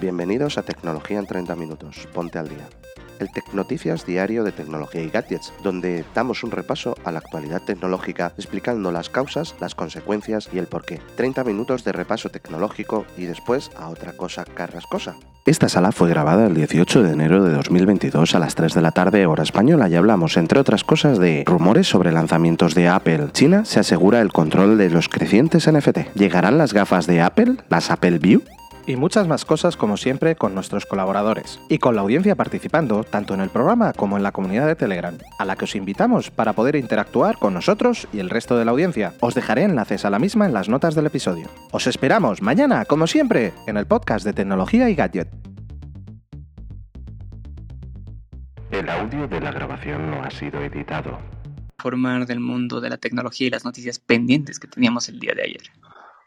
Bienvenidos a Tecnología en 30 Minutos. Ponte al día. El Tecnoticias diario de tecnología y gadgets, donde damos un repaso a la actualidad tecnológica explicando las causas, las consecuencias y el porqué. 30 minutos de repaso tecnológico y después a otra cosa carrascosa. Esta sala fue grabada el 18 de enero de 2022 a las 3 de la tarde hora española y hablamos, entre otras cosas, de rumores sobre lanzamientos de Apple. China se asegura el control de los crecientes NFT. ¿Llegarán las gafas de Apple, las Apple View? Y muchas más cosas como siempre con nuestros colaboradores y con la audiencia participando tanto en el programa como en la comunidad de Telegram, a la que os invitamos para poder interactuar con nosotros y el resto de la audiencia. Os dejaré enlaces a la misma en las notas del episodio. Os esperamos mañana, como siempre, en el podcast de tecnología y gadget. El audio de la grabación no ha sido editado. Formar del mundo de la tecnología y las noticias pendientes que teníamos el día de ayer.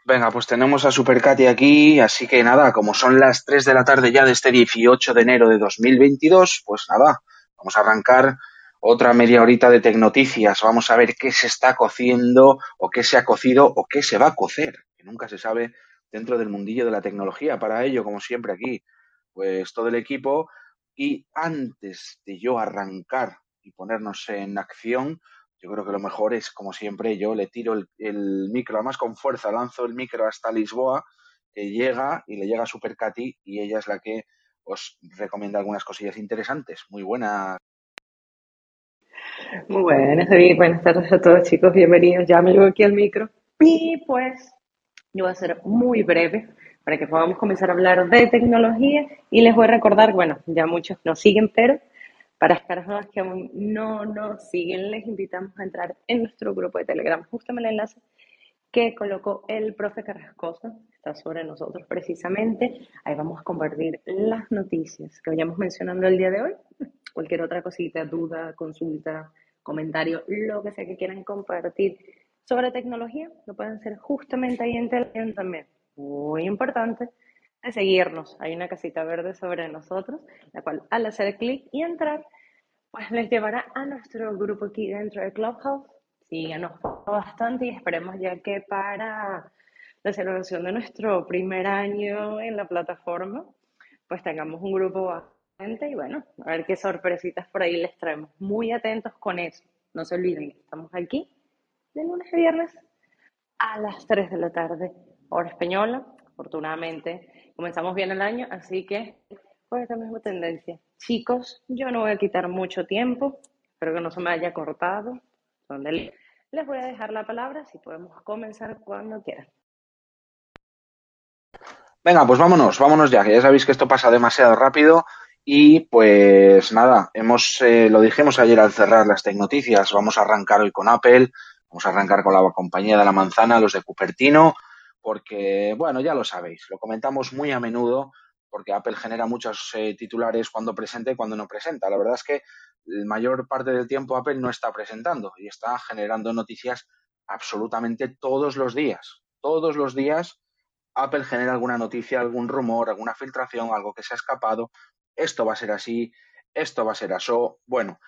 Venga, pues tenemos a Super Katy aquí, así que nada, como son las 3 de la tarde ya de este 18 de enero de 2022, pues nada, vamos a arrancar otra media horita de Tecnoticias. Vamos a ver qué se está cociendo o qué se ha cocido o qué se va a cocer, que nunca se sabe dentro del mundillo de la tecnología. Para ello, como siempre aquí, pues todo el equipo. Y antes de yo arrancar y ponernos en acción, yo creo que lo mejor es, como siempre, yo le tiro el, micro, además con fuerza, lanzo el micro hasta Lisboa, que llega y le llega a Super Katy y ella es la que os recomienda algunas cosillas interesantes. Muy buenas. Muy buenas, David. Buenas tardes a todos, chicos. Bienvenidos. Ya me llevo aquí el micro. Y pues, yo voy a ser muy breve para que podamos comenzar a hablar de tecnología y les voy a recordar, bueno, ya muchos nos siguen, pero para las personas que aún no nos siguen, les invitamos a entrar en nuestro grupo de Telegram. Justo el enlace que colocó el profe Carrascosa, está sobre nosotros precisamente. Ahí vamos a compartir las noticias que vayamos mencionando el día de hoy. Cualquier otra cosita, duda, consulta, comentario, lo que sea que quieran compartir sobre tecnología, lo pueden hacer justamente ahí en Telegram también. Muy importante de seguirnos. Hay una casita verde sobre nosotros, la cual al hacer clic y entrar, pues les llevará a nuestro grupo aquí dentro de Clubhouse. Síganos bastante y esperemos ya que para la celebración de nuestro primer año en la plataforma, pues tengamos un grupo bastante y bueno, a ver qué sorpresitas por ahí les traemos. Muy atentos con eso. No se olviden que estamos aquí de lunes a viernes a las 3 de la tarde, hora española. Afortunadamente, comenzamos bien el año, así que pues esta misma tendencia. Chicos, yo no voy a quitar mucho tiempo, espero que no se me haya cortado. Les voy a dejar la palabra, si podemos comenzar cuando quieran. Venga, pues vámonos, vámonos ya, que ya sabéis que esto pasa demasiado rápido y pues nada, hemos, eh, lo dijimos ayer al cerrar las Tecnoticias, vamos a arrancar hoy con Apple, vamos a arrancar con la compañía de la manzana, los de Cupertino, porque, bueno, ya lo sabéis, lo comentamos muy a menudo, porque Apple genera muchos eh, titulares cuando presenta y cuando no presenta. La verdad es que la mayor parte del tiempo Apple no está presentando y está generando noticias absolutamente todos los días. Todos los días Apple genera alguna noticia, algún rumor, alguna filtración, algo que se ha escapado. Esto va a ser así, esto va a ser eso. Bueno,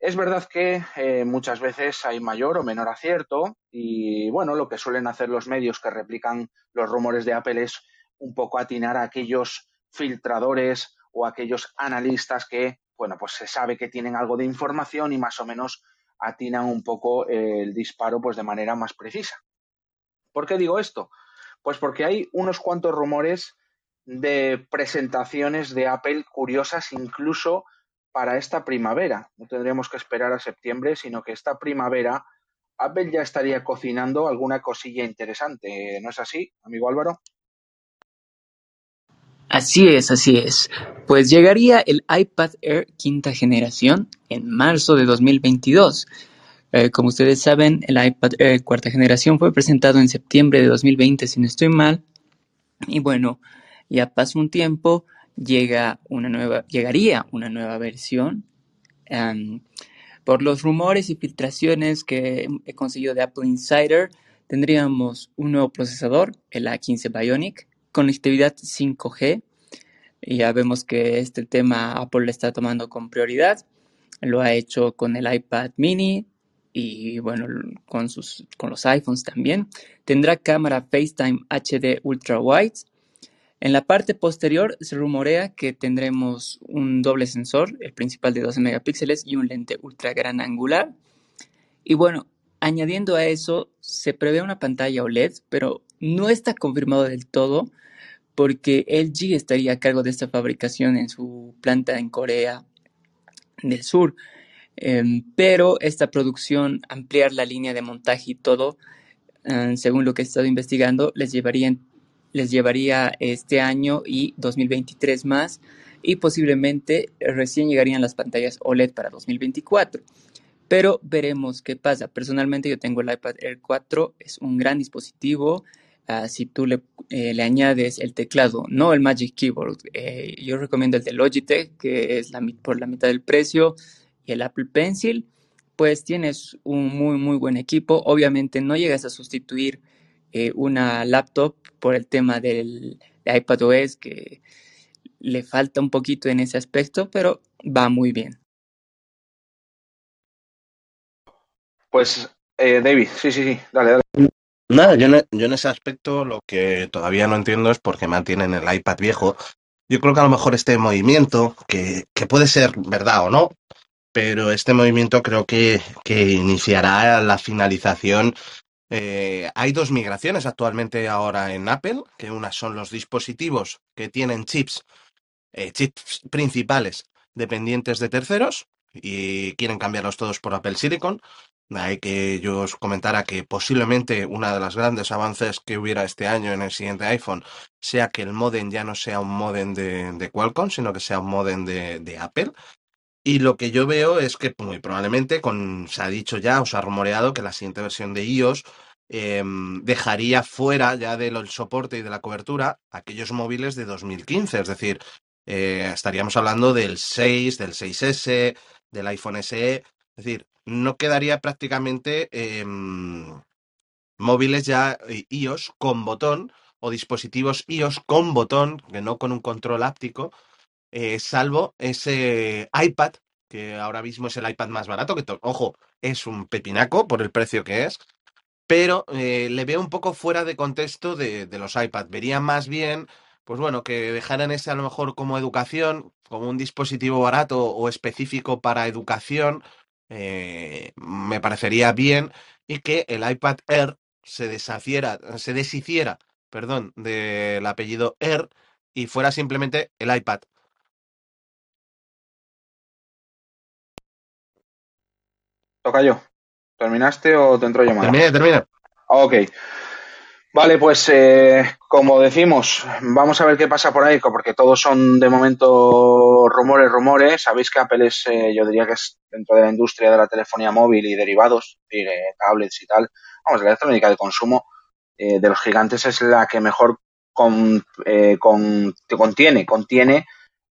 es verdad que eh, muchas veces hay mayor o menor acierto y bueno, lo que suelen hacer los medios que replican los rumores de Apple es un poco atinar a aquellos filtradores o aquellos analistas que, bueno, pues se sabe que tienen algo de información y más o menos atinan un poco el disparo pues de manera más precisa. ¿Por qué digo esto? Pues porque hay unos cuantos rumores de presentaciones de Apple curiosas incluso para esta primavera. No tendríamos que esperar a septiembre, sino que esta primavera Apple ya estaría cocinando alguna cosilla interesante. ¿No es así, amigo Álvaro? Así es, así es. Pues llegaría el iPad Air quinta generación en marzo de 2022. Eh, como ustedes saben, el iPad Air cuarta generación fue presentado en septiembre de 2020, si no estoy mal. Y bueno, ya pasó un tiempo llega una nueva, llegaría una nueva versión. Por los rumores y filtraciones que he conseguido de Apple Insider, tendríamos un nuevo procesador, el A15 Bionic, conectividad 5G. Ya vemos que este tema Apple le está tomando con prioridad. Lo ha hecho con el iPad mini y bueno, con, sus, con los iPhones también. Tendrá cámara FaceTime HD Ultra Wide En la parte posterior se rumorea que tendremos un doble sensor, el principal de 12 megapíxeles y un lente ultra gran angular. Y bueno, añadiendo a eso, se prevé una pantalla OLED, pero no está confirmado del todo porque LG estaría a cargo de esta fabricación en su planta en Corea del Sur. Em, pero esta producción, ampliar la línea de montaje y todo, eh, según lo que he estado investigando, les llevaría les llevaría este año y 2023 más y posiblemente recién llegarían las pantallas OLED para 2024. Pero veremos qué pasa. Personalmente yo tengo el iPad Air 4, es un gran dispositivo. Ah, si tú le, eh, le, añades el teclado, no el Magic Keyboard, eh, yo recomiendo el de Logitech, que es la, por la mitad del precio, y el Apple Pencil, pues tienes un muy, muy buen equipo. Obviamente no llegas a sustituir eh, una laptop por el tema del de iPadOS que le falta un poquito en ese aspecto, pero va muy bien. Pues, eh, David, sí, sí, sí, dale, dale. Nada, yo, yo en ese aspecto lo que todavía no entiendo es por qué mantienen el iPad viejo. Yo creo que a lo mejor este movimiento, que, que puede ser verdad o no, pero este movimiento creo que, que iniciará la finalización eh, hay dos migraciones actualmente ahora en Apple, que unas son los dispositivos que tienen chips, eh, chips principales dependientes de terceros y quieren cambiarlos todos por Apple Silicon. Hay que yo os comentara que posiblemente una de las grandes avances que hubiera este año en el siguiente iPhone sea que el modem ya no sea un modem de, Qualcomm, sino que sea un modem de, de Apple. Y lo que yo veo es que muy probablemente, se ha dicho ya, os ha rumoreado que la siguiente versión de iOS em, dejaría fuera ya del soporte y de la cobertura aquellos móviles de 2015. Es decir, eh, estaríamos hablando del 6, del 6S, del iPhone SE. Es decir, no quedaría prácticamente em, móviles ya eh, iOS con botón o dispositivos iOS con botón, que no con un control áptico eh, salvo ese iPad, que ahora mismo es el iPad más barato, que, ojo, es un pepinaco por el precio que es, pero eh, le veo un poco fuera de contexto de, los iPad. Vería más bien, pues bueno, que dejaran ese a lo mejor como educación, como un dispositivo barato o específico para educación, eh, me parecería bien, y que el iPad Air se deshaciera, se deshiciera, perdón, del apellido Air y fuera simplemente el iPad. Toca yo. ¿Terminaste o te entro llamada? Termina, termina. Ok. Vale, pues eh, como decimos, vamos a ver qué pasa por ahí, porque todos son de momento rumores, rumores. Sabéis que Apple es, eh, yo diría que es dentro de la industria de la telefonía móvil y derivados, y, tablets y tal, vamos, la electrónica de consumo eh, de los gigantes es la que mejor con, con, contiene, contiene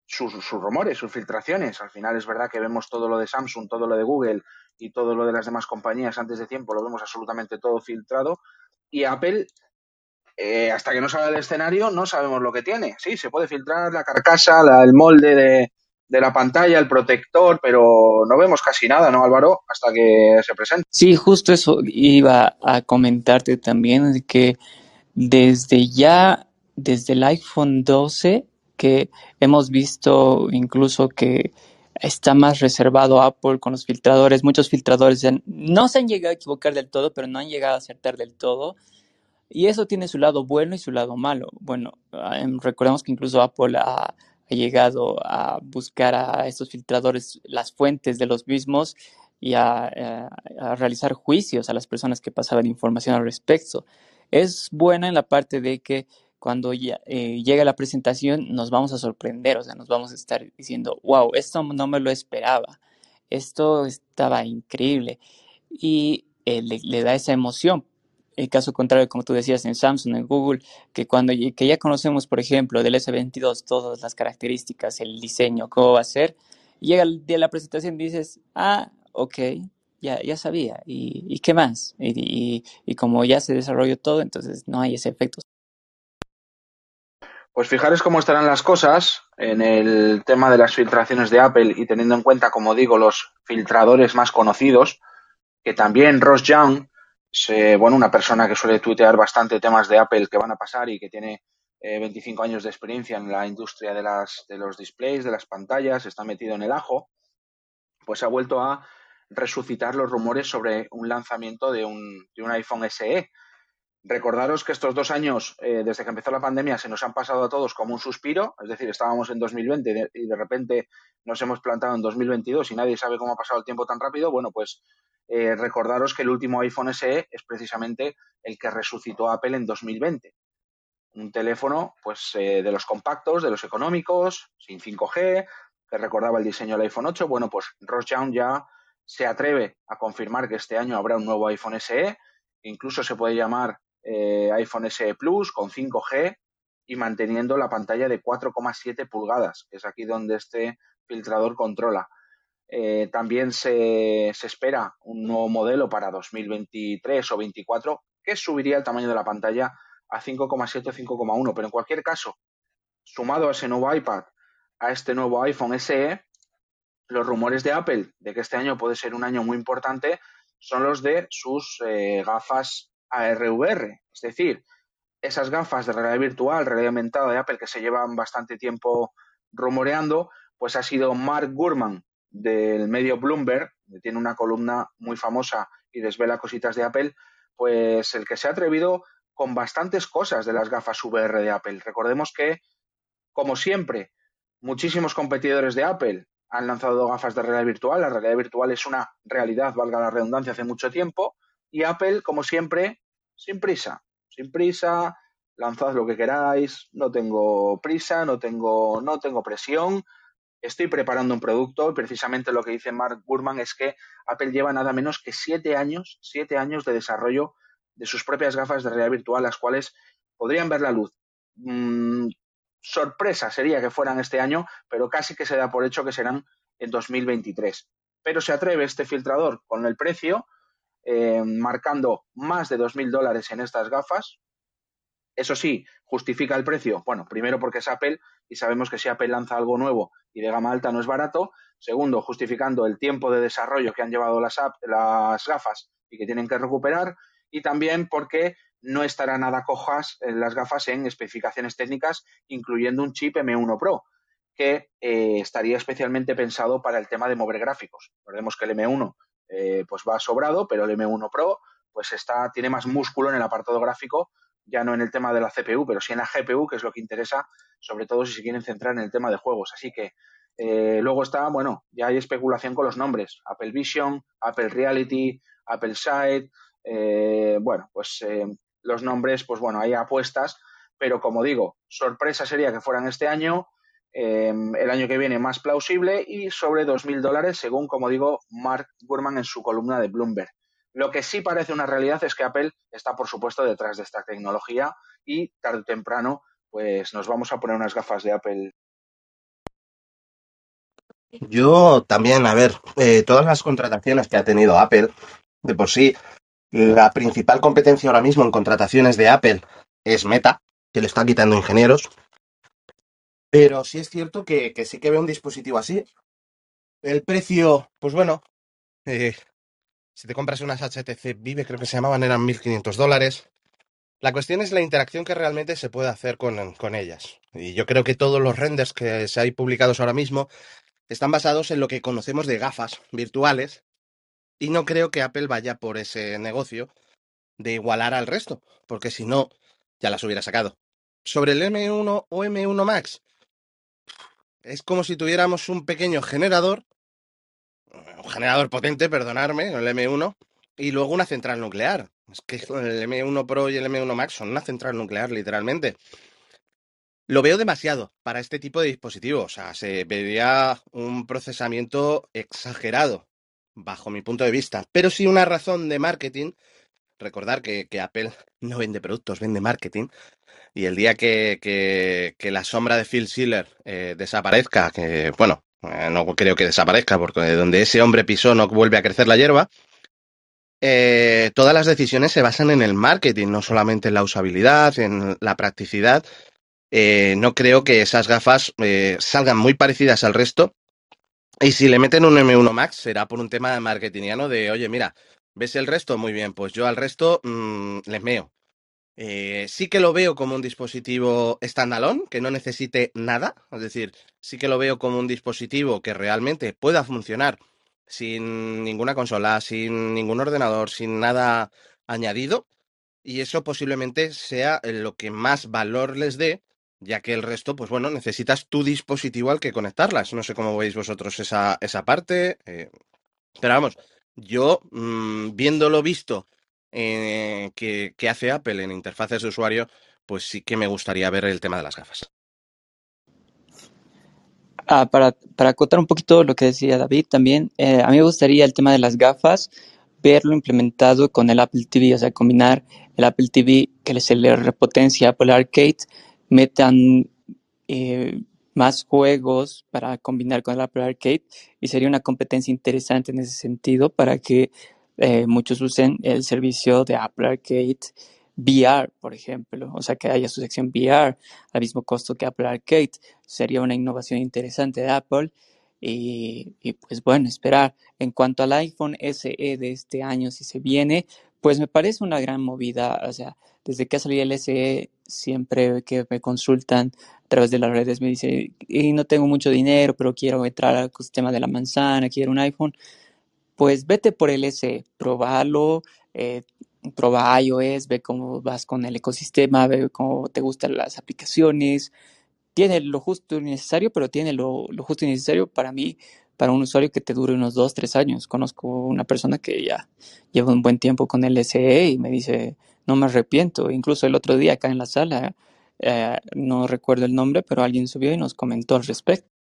sus, sus rumores, sus filtraciones. Al final es verdad que vemos todo lo de Samsung, todo lo de Google, y todo lo de las demás compañías antes de tiempo lo vemos absolutamente todo filtrado y Apple eh, hasta que no salga el escenario no sabemos lo que tiene. Sí, se puede filtrar la carcasa, el molde de, de, la pantalla, el protector, pero no vemos casi nada, ¿no, Álvaro? Hasta que se presente. Sí, justo eso iba a comentarte también, que desde ya, desde el iPhone 12, que hemos visto incluso que está más reservado Apple con los filtradores. Muchos filtradores no se han llegado a equivocar del todo, pero no han llegado a acertar del todo. Y eso tiene su lado bueno y su lado malo. Bueno, em, recordemos que incluso Apple ha, llegado a buscar a estos filtradores las fuentes de los mismos y a, eh, a, realizar juicios a las personas que pasaban información al respecto. Es buena en la parte de que cuando ya, eh, llega la presentación nos vamos a sorprender, o sea, nos vamos a estar diciendo, wow, esto no me lo esperaba, esto estaba increíble y eh, le, da esa emoción. El caso contrario, como tú decías, en Samsung, en Google, que cuando que ya conocemos, por ejemplo, del S22 todas las características, el diseño, cómo va a ser, llega el día de la presentación y dices, ah, ok, ya, ya sabía, ¿y, qué más? Y, y, como ya se desarrolló todo, entonces no hay ese efecto pues fijaros cómo estarán las cosas en el tema de las filtraciones de Apple y teniendo en cuenta, como digo, los filtradores más conocidos, que también Ross Young, bueno, una persona que suele tuitear bastante temas de Apple que van a pasar y que tiene 25 años de experiencia en la industria de, las, de los displays, de las pantallas, está metido en el ajo, pues ha vuelto a resucitar los rumores sobre un lanzamiento de un, de un iPhone SE. Recordaros que estos dos años, eh, desde que empezó la pandemia, se nos han pasado a todos como un suspiro, es decir, estábamos en 2020 y de repente nos hemos plantado en 2022 y nadie sabe cómo ha pasado el tiempo tan rápido. Bueno, pues eh, recordaros que el último iPhone SE es precisamente el que resucitó Apple en 2020. Un teléfono, pues, eh, de los compactos, de los económicos, sin 5G, que recordaba el diseño del iPhone 8. Bueno, pues Young ya se atreve a confirmar que este año habrá un nuevo iPhone SE, incluso se puede llamar eh, iPhone SE Plus con 5G y manteniendo la pantalla de 4,7 pulgadas, que es aquí donde este filtrador controla. Eh, también se, se, espera un nuevo modelo para 2023 o 2024 que subiría el tamaño de la pantalla a 5,7 o 5,1, pero en cualquier caso, sumado a ese nuevo iPad, a este nuevo iPhone SE, los rumores de Apple de que este año puede ser un año muy importante son los de sus eh, gafas ARVR, es decir, esas gafas de realidad virtual, realidad aumentada de Apple que se llevan bastante tiempo rumoreando, pues ha sido Mark Gurman del medio Bloomberg, que tiene una columna muy famosa y desvela cositas de Apple, pues el que se ha atrevido con bastantes cosas de las gafas VR de Apple. Recordemos que, como siempre, muchísimos competidores de Apple han lanzado gafas de realidad virtual. La realidad virtual es una realidad, valga la redundancia, hace mucho tiempo. Y Apple, como siempre, sin prisa. Sin prisa, lanzad lo que queráis, no tengo prisa, no tengo, no tengo presión. Estoy preparando un producto y precisamente lo que dice Mark Gurman es que Apple lleva nada menos que siete años, siete años de desarrollo de sus propias gafas de realidad virtual, las cuales podrían ver la luz mm, sorpresa sería que fueran este año, pero casi que se da por hecho que serán en 2023. Pero se atreve este filtrador con el precio, eh, marcando más de 2.000 dólares en estas gafas. Eso sí, justifica el precio. Bueno, primero porque es Apple y sabemos que si Apple lanza algo nuevo y de gama alta no es barato. Segundo, justificando el tiempo de desarrollo que han llevado las, las gafas y que tienen que recuperar. Y también porque no estará nada cojas las gafas en especificaciones técnicas, incluyendo un chip M1 Pro, que eh, estaría especialmente pensado para el tema de mover gráficos. Recordemos que el M1 eh, pues va sobrado, pero el M1 Pro pues está, tiene más músculo en el apartado gráfico, ya no en el tema de la CPU, pero sí en la GPU, que es lo que interesa, sobre todo si se quieren centrar en el tema de juegos. Así que eh, luego está, bueno, ya hay especulación con los nombres. Apple Vision, Apple Reality, Apple Sight, bueno, pues los nombres, pues bueno, hay apuestas, pero como digo, sorpresa sería que fueran este año, em, el año que viene más plausible y sobre 2.000 dólares, según, como digo, Mark Gurman en su columna de Bloomberg. Lo que sí parece una realidad es que Apple está, por supuesto, detrás de esta tecnología y tarde o temprano, pues nos vamos a poner unas gafas de Apple. Yo también, a ver, eh, todas las contrataciones que ha tenido Apple, de por sí, la principal competencia ahora mismo en contrataciones de Apple es Meta, que le está quitando ingenieros. Pero sí es cierto que, sí que veo un dispositivo así. El precio, pues bueno, eh, si te compras unas HTC Vive, creo que se llamaban, eran 1.500 dólares. La cuestión es la interacción que realmente se puede hacer con, con, ellas. Y yo creo que todos los renders que se hay publicados ahora mismo están basados en lo que conocemos de gafas virtuales y no creo que Apple vaya por ese negocio de igualar al resto, porque si no, ya las hubiera sacado. Sobre el M1 o M1 Max, es como si tuviéramos un pequeño generador, un generador potente, perdonarme, el M1, y luego una central nuclear. Es que el M1 Pro y el M1 Max son una central nuclear, literalmente. Lo veo demasiado para este tipo de dispositivos. O sea, se vería un procesamiento exagerado bajo mi punto de vista. Pero sí una razón de marketing. Recordar que, Apple no vende productos, vende marketing. Y el día que, que, la sombra de Phil Schiller eh, desaparezca, que bueno, eh, no creo que desaparezca, porque donde ese hombre pisó no vuelve a crecer la hierba, eh, todas las decisiones se basan en el marketing, no solamente en la usabilidad, en la practicidad. no creo que esas gafas salgan muy parecidas al resto y si le meten un M1 Max, será por un tema marketingiano de, oye, mira, ¿ves el resto? Muy bien, pues yo al resto mm, les meo. Eh, sí que lo veo como un dispositivo standalone, que no necesite nada, es decir, sí que lo veo como un dispositivo que realmente pueda funcionar sin ninguna consola, sin ningún ordenador, sin nada añadido, y eso posiblemente sea lo que más valor les dé, ya que el resto, pues bueno, necesitas tu dispositivo al que conectarlas. No sé cómo veis vosotros esa, esa parte, eh, pero vamos, yo mmm, viéndolo visto eh, que, hace Apple en interfaces de usuario, pues sí que me gustaría ver el tema de las gafas. Ah, para, para acotar un poquito lo que decía David también, eh, a mí me gustaría el tema de las gafas, verlo implementado con el Apple TV, o sea, combinar el Apple TV que se le repotencia Apple Arcade, metan eh, más juegos para combinar con el Apple Arcade y sería una competencia interesante en ese sentido para que eh, muchos usen el servicio de Apple Arcade VR, por ejemplo, o sea, que haya su sección VR al mismo costo que Apple Arcade. Sería una innovación interesante de Apple. Y, y, pues bueno, esperar. En cuanto al iPhone SE de este año, si se viene, pues me parece una gran movida. O sea, desde que ha salido el SE, siempre que me consultan a través de las redes me dice, y no tengo mucho dinero, pero quiero entrar al sistema de la manzana, quiero un iPhone. Pues vete por el SE, probalo, eh, prueba iOS, ve cómo vas con el ecosistema, ve cómo te gustan las aplicaciones. Tiene lo justo y necesario, pero tiene lo, lo justo y necesario para mí, para un usuario que te dure unos dos, tres años. Conozco una persona que ya lleva un buen tiempo con el SE y me dice, no me arrepiento. Incluso el otro día acá en la sala, eh, no recuerdo el nombre, pero alguien subió y nos comentó al respecto.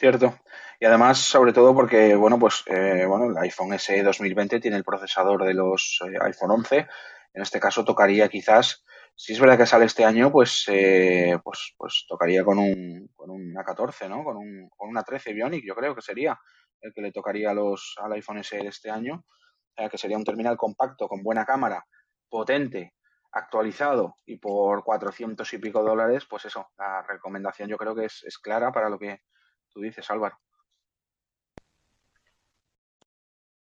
Cierto. Y además, sobre todo porque, bueno, pues, eh, bueno, el iPhone SE 2020 tiene el procesador de los eh, iPhone 11. En este caso tocaría quizás, si es verdad que sale este año, pues, eh, pues, pues tocaría con un, con una 14, ¿no? Con, un, con una 13 Bionic, yo creo que sería el que le tocaría a los, al iPhone SE este año. Que sería un terminal compacto, con buena cámara, potente, actualizado y por 400 y pico dólares, pues eso, la recomendación yo creo que es, es clara para lo que tú dices, Álvaro.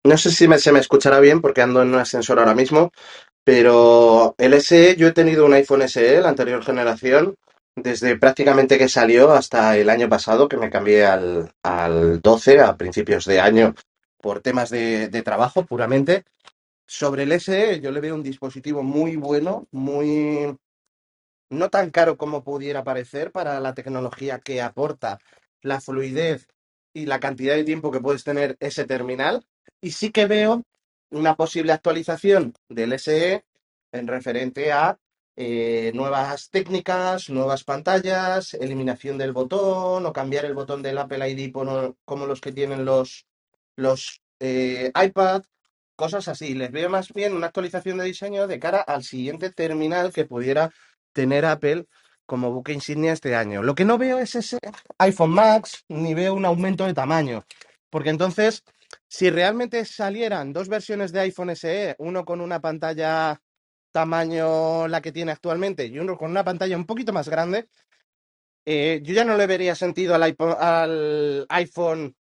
No sé si me, se me escuchará bien porque ando en un ascensor ahora mismo, pero el SE, yo he tenido un iPhone SE, la anterior generación, desde prácticamente que salió hasta el año pasado, que me cambié al, al 12 a principios de año por temas de, de trabajo puramente. Sobre el SE, yo le veo un dispositivo muy bueno, muy no tan caro como pudiera parecer para la tecnología que aporta, la fluidez y la cantidad de tiempo que puedes tener ese terminal. Y sí que veo una posible actualización del SE en referente a eh, nuevas técnicas, nuevas pantallas, eliminación del botón o cambiar el botón del Apple ID como los que tienen los, los eh, iPad, cosas así. Les veo más bien una actualización de diseño de cara al siguiente terminal que pudiera tener Apple como buque insignia este año. Lo que no veo es ese iPhone Max, ni veo un aumento de tamaño. Porque entonces, si realmente salieran dos versiones de iPhone SE, uno con una pantalla tamaño la que tiene actualmente y uno con una pantalla un poquito más grande, eh, yo ya no le vería sentido al iPhone, al iPhone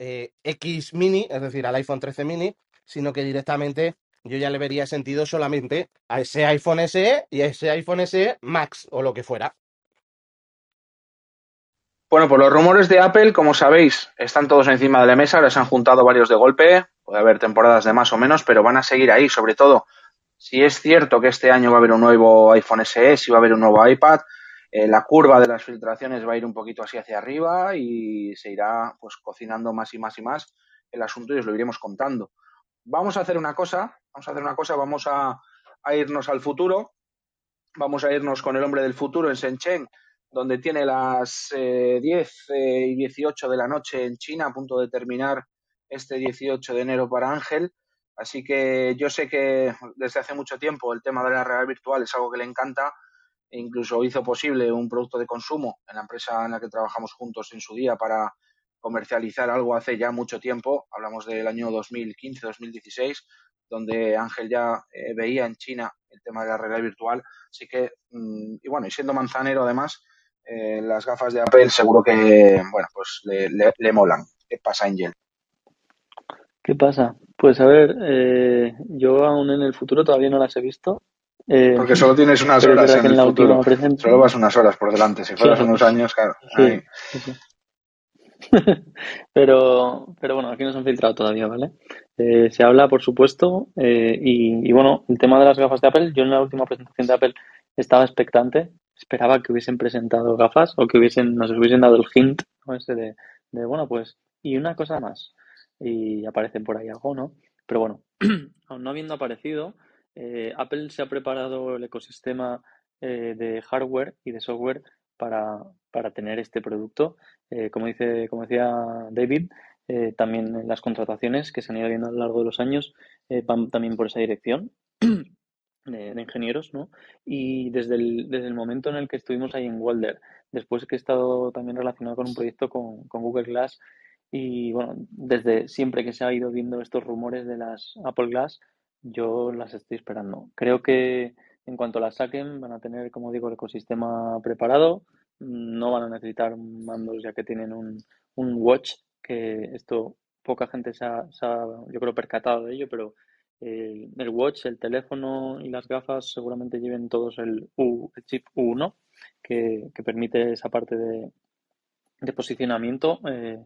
eh, X mini, es decir, al iPhone 13 mini, sino que directamente yo ya le vería sentido solamente a ese iPhone SE y a ese iPhone SE Max o lo que fuera. Bueno, pues los rumores de Apple, como sabéis, están todos encima de la mesa, ahora se han juntado varios de golpe, puede haber temporadas de más o menos, pero van a seguir ahí, sobre todo si es cierto que este año va a haber un nuevo iPhone SE, si va a haber un nuevo iPad, eh, la curva de las filtraciones va a ir un poquito así hacia arriba y se irá pues cocinando más y más y más el asunto y os lo iremos contando. Vamos a hacer una cosa, vamos a hacer una cosa, vamos a, a irnos al futuro, vamos a irnos con el hombre del futuro en Shenzhen, donde tiene las eh, 10 eh, y 18 de la noche en China, a punto de terminar este 18 de enero para Ángel. Así que yo sé que desde hace mucho tiempo el tema de la realidad virtual es algo que le encanta e incluso hizo posible un producto de consumo en la empresa en la que trabajamos juntos en su día para comercializar algo hace ya mucho tiempo, hablamos del año 2015-2016, donde Ángel ya eh, veía en China el tema de la realidad virtual, así que, mm, y bueno, y siendo manzanero además, eh, las gafas de Apple seguro que, bueno, pues le, le, molan. ¿Qué pasa, Angel? ¿Qué pasa? Pues a ver, eh, yo aún en el futuro todavía no las he visto. Eh, Porque solo tienes unas horas en que el futuro. Solo vas unas horas por delante. Si fueras Claro. unos años, claro. Sí, ahí. sí, sí. Pero, pero bueno, aquí no se han filtrado todavía, ¿vale? Eh, se habla, por supuesto, eh, y, y bueno, el tema de las gafas de Apple, yo en la última presentación de Apple estaba expectante, esperaba que hubiesen presentado gafas o que hubiesen, nos hubiesen dado el hint, ¿no? Ese de, de, bueno, pues, y una cosa más, y aparecen por ahí algo, ¿no? Pero bueno, aún no habiendo aparecido, eh, Apple se ha preparado el ecosistema eh, de hardware y de software para, para tener este producto. Eh, como dice, como decía David, también las contrataciones que se han ido viendo a lo largo de los años van también por esa dirección de, de ingenieros, ¿no? Y desde el, desde el momento en el que estuvimos ahí en Walder, después que he estado también relacionado con un proyecto con, con Google Glass, y bueno, desde siempre que se ha ido viendo estos rumores de las Apple Glass, yo las estoy esperando. Creo que en cuanto las saquen van a tener, como digo, el ecosistema preparado, no van a necesitar mandos ya que tienen un, un watch, que esto poca gente se ha, se ha, yo creo, percatado de ello, pero el, el watch, el teléfono y las gafas seguramente lleven todos el, U, el chip U1, que, que permite esa parte de, de posicionamiento. Eh,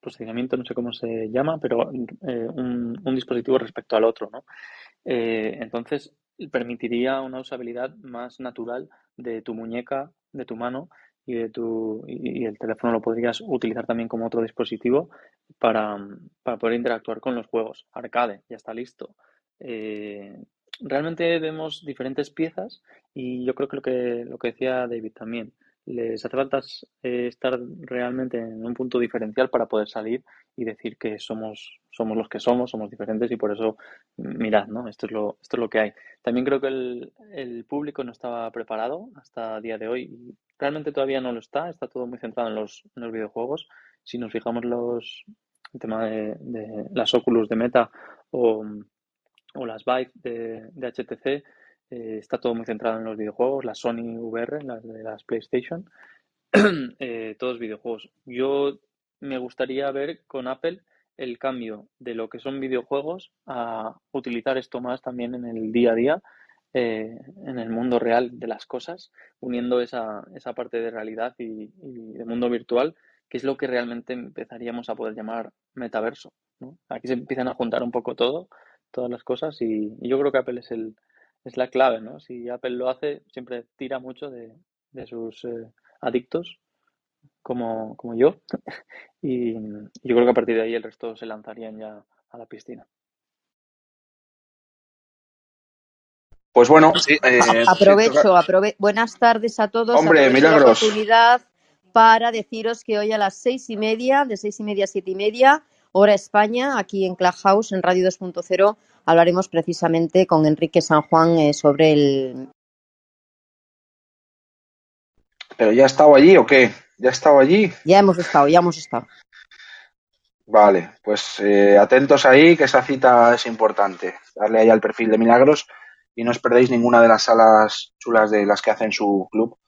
posicionamiento, no sé cómo se llama, pero eh, un, dispositivo respecto al otro, ¿no? Eh, entonces permitiría una usabilidad más natural de tu muñeca, de tu mano y de tu y, y el teléfono lo podrías utilizar también como otro dispositivo para, para poder interactuar con los juegos. Arcade, ya está listo. Eh, realmente vemos diferentes piezas y yo creo que lo que, lo que decía David también, les hace falta eh, estar realmente en un punto diferencial para poder salir y decir que somos, somos los que somos, somos diferentes y por eso, mirad, ¿no? Esto es lo, esto es lo que hay. También creo que el, el público no estaba preparado hasta día de hoy realmente todavía no lo está, está todo muy centrado en los, en los videojuegos. Si nos fijamos los, el tema de, de las Oculus de Meta o, o las Vive de, de HTC, eh, está todo muy centrado en los videojuegos, la Sony VR, las de las PlayStation, eh, todos videojuegos. Yo me gustaría ver con Apple el cambio de lo que son videojuegos a utilizar esto más también en el día a día, eh, en el mundo real de las cosas, uniendo esa, esa parte de realidad y, de mundo virtual, que es lo que realmente empezaríamos a poder llamar metaverso. Aquí se empiezan a juntar un poco todo, todas las cosas, y yo creo que Apple es el, es la clave, ¿no? Si Apple lo hace, siempre tira mucho de, de sus eh, adictos, como, como yo, y yo creo que a partir de ahí el resto se lanzarían ya a la piscina. Pues bueno, sí, eh, aprovecho, aprove buenas tardes a todos. Hombre, aprovecho milagros. la oportunidad para deciros que hoy a las seis y media, de seis y media a siete y media, hora España, aquí en Clubhouse, en Radio 2.0, hablaremos precisamente con Enrique San Juan eh, sobre el. ¿Pero ya ha estado allí o qué? ¿Ya ha estado allí? Ya hemos estado, ya hemos estado. Vale, pues eh, atentos ahí, que esa cita es importante. Darle ahí al perfil de Milagros y no os perdéis ninguna de las salas chulas de las que hacen su club,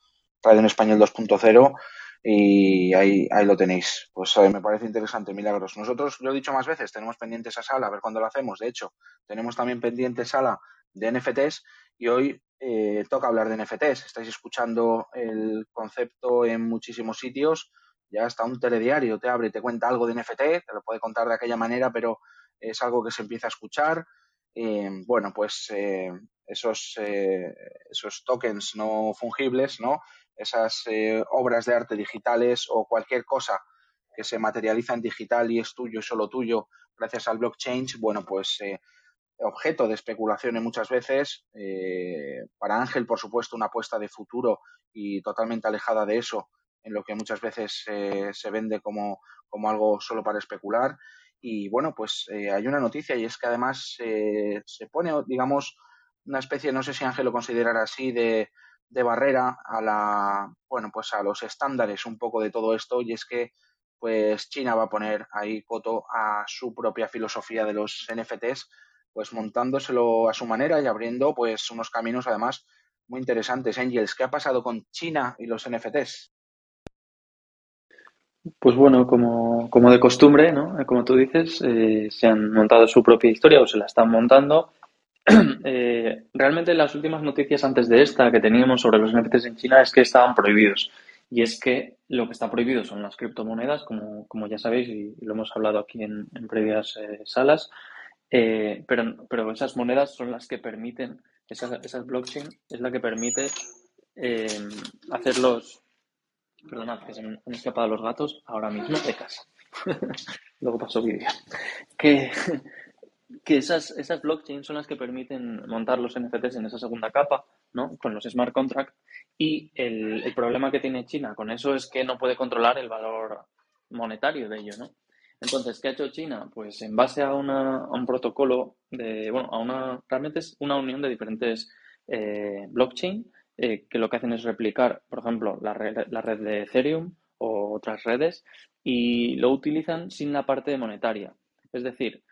Radio en Español 2.0, y ahí, ahí lo tenéis. Pues me parece interesante, Milagros. Nosotros, lo he dicho más veces, tenemos pendiente esa sala, a ver cuándo lo hacemos. De hecho, tenemos también pendiente sala de NFTs y hoy eh, toca hablar de NFTs. Estáis escuchando el concepto en muchísimos sitios. Ya hasta un telediario te abre y te cuenta algo de NFT, te lo puede contar de aquella manera, pero es algo que se empieza a escuchar. Eh, bueno, pues eh, esos, eh, esos tokens no fungibles, ¿no? Esas eh, obras de arte digitales o cualquier cosa que se materializa en digital y es tuyo y solo tuyo gracias al blockchain, bueno, pues eh, objeto de especulaciones muchas veces. Eh, para Ángel, por supuesto, una apuesta de futuro y totalmente alejada de eso, en lo que muchas veces eh, se vende como, como, algo solo para especular. Y bueno, pues hay una noticia y es que además se pone, digamos, una especie, no sé si Ángel lo considerará así, de, de barrera a la, bueno, pues a los estándares un poco de todo esto y es que pues China va a poner ahí coto a su propia filosofía de los NFTs, pues montándoselo a su manera y abriendo pues unos caminos además muy interesantes. Angels, ¿qué ha pasado con China y los NFTs? Pues bueno, como, como de costumbre, ¿no? Como tú dices, eh, se han montado su propia historia o se la están montando. Eh, realmente las últimas noticias antes de esta que teníamos sobre los NFTs en China es que estaban prohibidos. Y es que lo que está prohibido son las criptomonedas, como, como ya sabéis y lo hemos hablado aquí en, en previas eh, salas. Eh, pero, pero esas monedas son las que permiten, esas, esas blockchain es la que permite eh, hacer los, Perdonad, que se han escapado los gatos ahora mismo de casa. Luego paso vídeo. Que, que esas, esas blockchains son las que permiten montar los NFTs en esa segunda capa, ¿no? Con los smart contracts. Y el, el problema que tiene China con eso es que no puede controlar el valor monetario de ello, ¿no? Entonces, ¿qué ha hecho China? Pues en base a, una, a un protocolo de, bueno, a una, realmente es una unión de diferentes eh, blockchain eh, que lo que hacen es replicar, por ejemplo, la red, la red de Ethereum o otras redes y lo utilizan sin la parte monetaria. Es decir,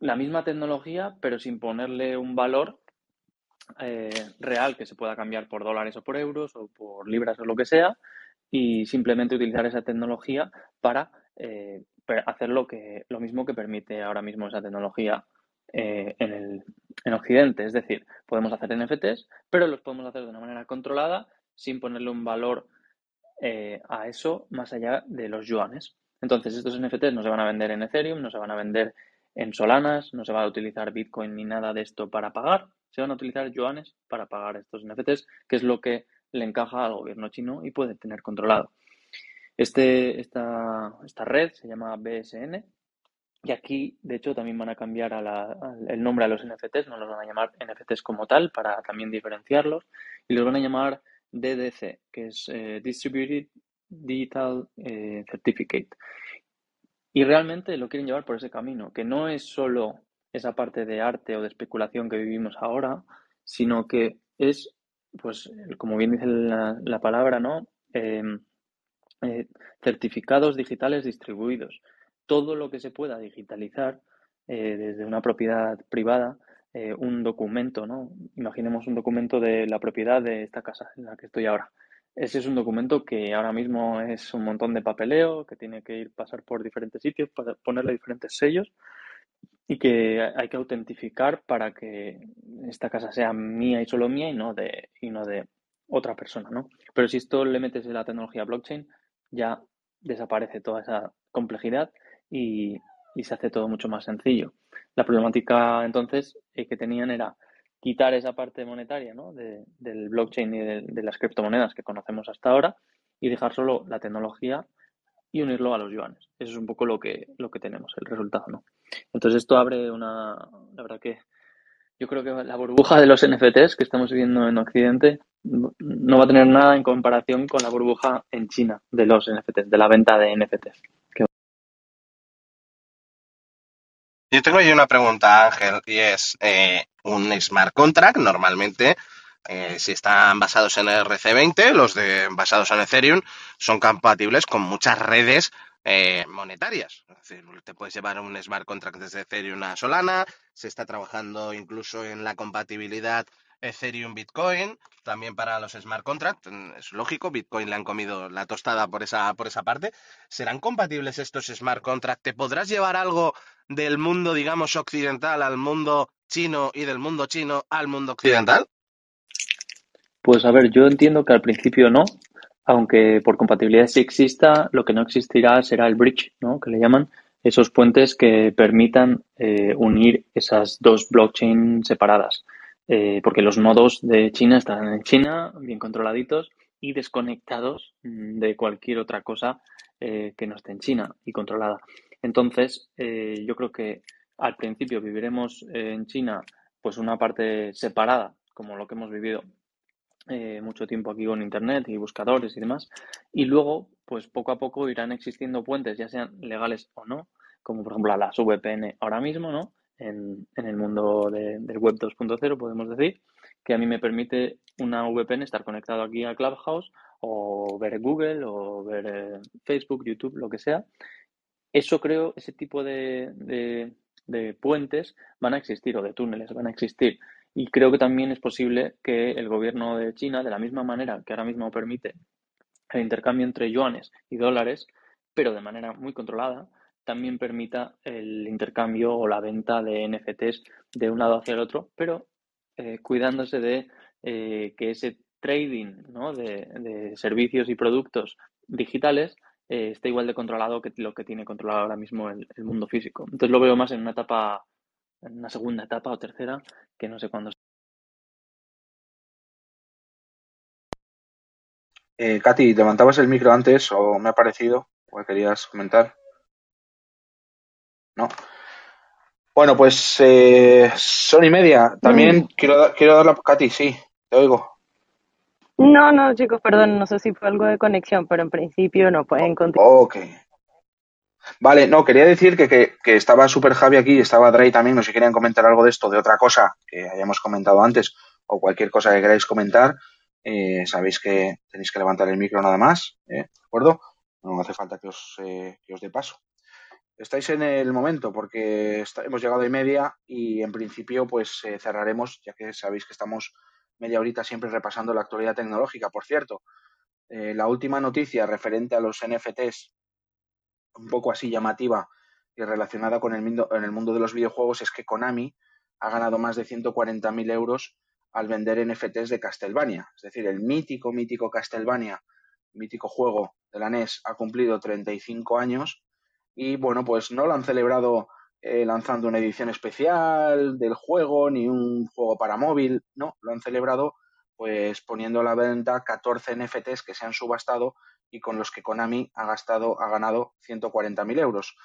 la misma tecnología, pero sin ponerle un valor eh, real que se pueda cambiar por dólares o por euros o por libras o lo que sea y simplemente utilizar esa tecnología para eh, hacer lo, que, lo mismo que permite ahora mismo esa tecnología eh, en, el, en Occidente. Es decir, podemos hacer NFTs, pero los podemos hacer de una manera controlada sin ponerle un valor a eso más allá de los yuanes. Entonces, estos NFTs no se van a vender en Ethereum, no se van a vender en Solanas, no se va a utilizar Bitcoin ni nada de esto para pagar, se van a utilizar yuanes para pagar estos NFTs, que es lo que le encaja al gobierno chino y puede tener controlado. Este, esta, esta red se llama BSN y aquí, de hecho, también van a cambiar el nombre a los NFTs, no los van a llamar NFTs como tal para también diferenciarlos y los van a llamar DDC, que es eh, Distributed Digital eh, Certificate. Y realmente lo quieren llevar por ese camino, que no es solo esa parte de arte o de especulación que vivimos ahora, sino que es, pues, como bien dice la, la palabra, ¿no? Em, eh, certificados digitales distribuidos. Todo lo que se pueda digitalizar eh, desde una propiedad privada, eh, un documento, ¿no? Imaginemos un documento de la propiedad de esta casa en la que estoy ahora. Ese es un documento que ahora mismo es un montón de papeleo, que tiene que ir pasar por diferentes sitios para ponerle diferentes sellos y que hay que autentificar para que esta casa sea mía y solo mía y no de, y no de otra persona, ¿no? Pero si esto le metes en la tecnología blockchain, ya desaparece toda esa complejidad y, y se hace todo mucho más sencillo. La problemática entonces eh, que tenían era quitar esa parte monetaria ¿no? de, del blockchain y de, las criptomonedas que conocemos hasta ahora y dejar solo la tecnología y unirlo a los yuanes. Eso es un poco lo que, lo que tenemos, el resultado. ¿no? Entonces esto abre una, la verdad que yo creo que la burbuja de los NFTs que estamos viviendo en Occidente no va a tener nada en comparación con la burbuja en China de los NFTs, de la venta de NFTs. Yo tengo ahí una pregunta, Ángel, y es, eh, un smart contract normalmente, eh, si están basados en RC20, los de basados en Ethereum, son compatibles con muchas redes eh, monetarias. Es decir, te puedes llevar un smart contract desde Ethereum a Solana, se está trabajando incluso en la compatibilidad Ethereum Bitcoin, también para los smart contracts, es lógico, Bitcoin le han comido la tostada por esa, por esa parte. ¿Serán compatibles estos smart contracts? ¿Te podrás llevar algo del mundo, digamos, occidental al mundo chino y del mundo chino al mundo occidental? Pues a ver, yo entiendo que al principio no, aunque por compatibilidad sí exista, lo que no existirá será el bridge, ¿no? Que le llaman esos puentes que permitan eh, unir esas dos blockchain separadas. Eh, porque los nodos de China están en China, bien controladitos y desconectados de cualquier otra cosa eh, que no esté en China y controlada. Entonces, eh, yo creo que al principio viviremos en China pues una parte separada, como lo que hemos vivido eh, mucho tiempo aquí con Internet y buscadores y demás, y luego, pues poco a poco irán existiendo puentes, ya sean legales o no, como por ejemplo las VPN ahora mismo, ¿no? En, en el mundo de, del web 2.0, podemos decir, que a mí me permite una VPN estar conectado aquí a Clubhouse o ver Google o ver eh, Facebook, YouTube, lo que sea. Eso creo, ese tipo de, de, de puentes van a existir o de túneles van a existir. Y creo que también es posible que el gobierno de China, de la misma manera que ahora mismo permite el intercambio entre yuanes y dólares, pero de manera muy controlada, también permita el intercambio o la venta de NFTs de un lado hacia el otro, pero eh, cuidándose de eh, que ese trading de, servicios y productos digitales eh, esté igual de controlado que lo que tiene controlado ahora mismo el, mundo físico. Entonces lo veo más en una etapa, en una segunda etapa o tercera, que no sé cuándo. Eh, Katy, ¿levantabas el micro antes o me ha parecido? ¿O querías comentar? No. Bueno, pues eh, son y media. También mm. quiero, quiero dar la... Katy, sí, te oigo. No, no, chicos, perdón, no sé si fue algo de conexión, pero en principio no pueden continuar. Ok. Vale, no, quería decir que, que, estaba Super Javi aquí, estaba Dre también, no sé si querían comentar algo de esto, de otra cosa que hayamos comentado antes, o cualquier cosa que queráis comentar, eh, sabéis que tenéis que levantar el micro nada más, ¿eh? ¿de acuerdo? No hace falta que os, eh, que os dé paso estáis en el momento porque hemos llegado a media y en principio pues eh, cerraremos, ya que sabéis que estamos media horita siempre repasando la actualidad tecnológica. Por cierto, eh, la última noticia referente a los NFTs, un poco así llamativa y relacionada con el mundo, en el mundo de los videojuegos, es que Konami ha ganado más de 140.000 euros al vender NFTs de Castlevania. Es decir, el mítico, mítico Castlevania, mítico juego de la NES, ha cumplido 35 años y bueno, pues no lo han celebrado eh, lanzando una edición especial del juego ni un juego para móvil, no, lo han celebrado pues poniendo a la venta 14 NFTs que se han subastado y con los que Konami ha gastado, ha ganado 140.000 euros.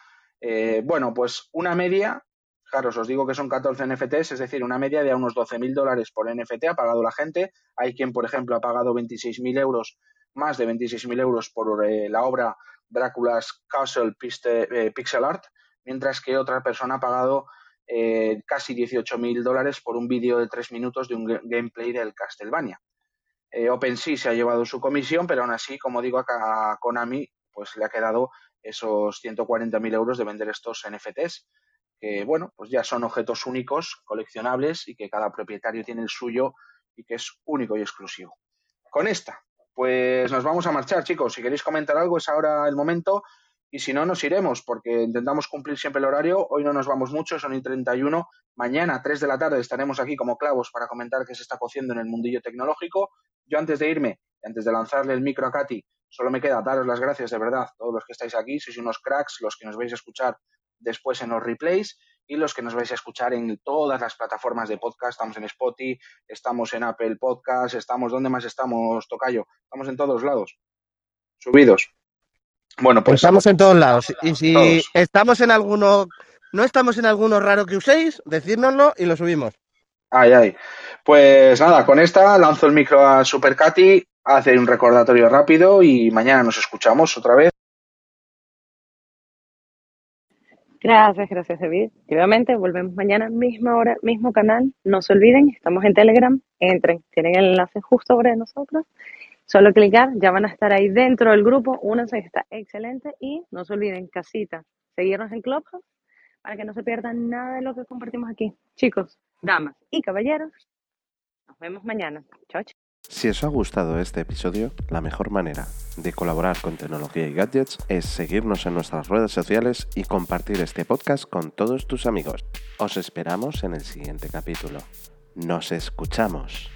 Eh, bueno, pues una media, claro, os digo que son 14 NFTs, es decir, una media de a unos 12.000 dólares por NFT ha pagado la gente. Hay quien, por ejemplo, ha pagado 26.000 euros, más de 26.000 euros por eh, la obra Drácula's Castle eh, Pixel Art, mientras que otra persona ha pagado eh, casi 18.000 dólares por un vídeo de tres minutos de un gameplay del Castlevania. Eh, OpenSea se ha llevado su comisión, pero aún así, como digo, a Konami pues le ha quedado esos 140.000 euros de vender estos NFTs, que bueno, pues ya son objetos únicos, coleccionables y que cada propietario tiene el suyo y que es único y exclusivo. Con esta pues nos vamos a marchar, chicos. Si queréis comentar algo, es ahora el momento. Y si no, nos iremos, porque intentamos cumplir siempre el horario. Hoy no nos vamos mucho, son y 31. Mañana, 3 de la tarde, estaremos aquí como clavos para comentar qué se está cociendo en el mundillo tecnológico. Yo antes de irme, antes de lanzarle el micro a Katy, solo me queda daros las gracias de verdad, todos los que estáis aquí. Sois unos cracks, los que nos vais a escuchar después en los replays y los que nos vais a escuchar en todas las plataformas de podcast. Estamos en Spotify, estamos en Apple Podcast, estamos, ¿dónde más estamos, Tocayo? Estamos en todos lados, subidos. Bueno, pues estamos en todos lados. Y si estamos en alguno, no estamos en alguno raro que uséis, decírnoslo y lo subimos. Ay, ay. Pues nada, con esta lanzo el micro a Super Katy, hace un recordatorio rápido y mañana nos escuchamos otra vez. Gracias, gracias David. Y obviamente volvemos mañana, misma hora, mismo canal. No se olviden, estamos en Telegram, entren, tienen el enlace justo sobre nosotros. Solo clicar, ya van a estar ahí dentro del grupo, únanse, está excelente. Y no se olviden, casita, seguirnos en Clubhouse para que no se pierdan nada de lo que compartimos aquí. Chicos, damas y caballeros, nos vemos mañana. Chao, chao. Si os ha gustado este episodio, la mejor manera de colaborar con tecnología y gadgets es seguirnos en nuestras redes sociales y compartir este podcast con todos tus amigos. Os esperamos en el siguiente capítulo. Nos escuchamos.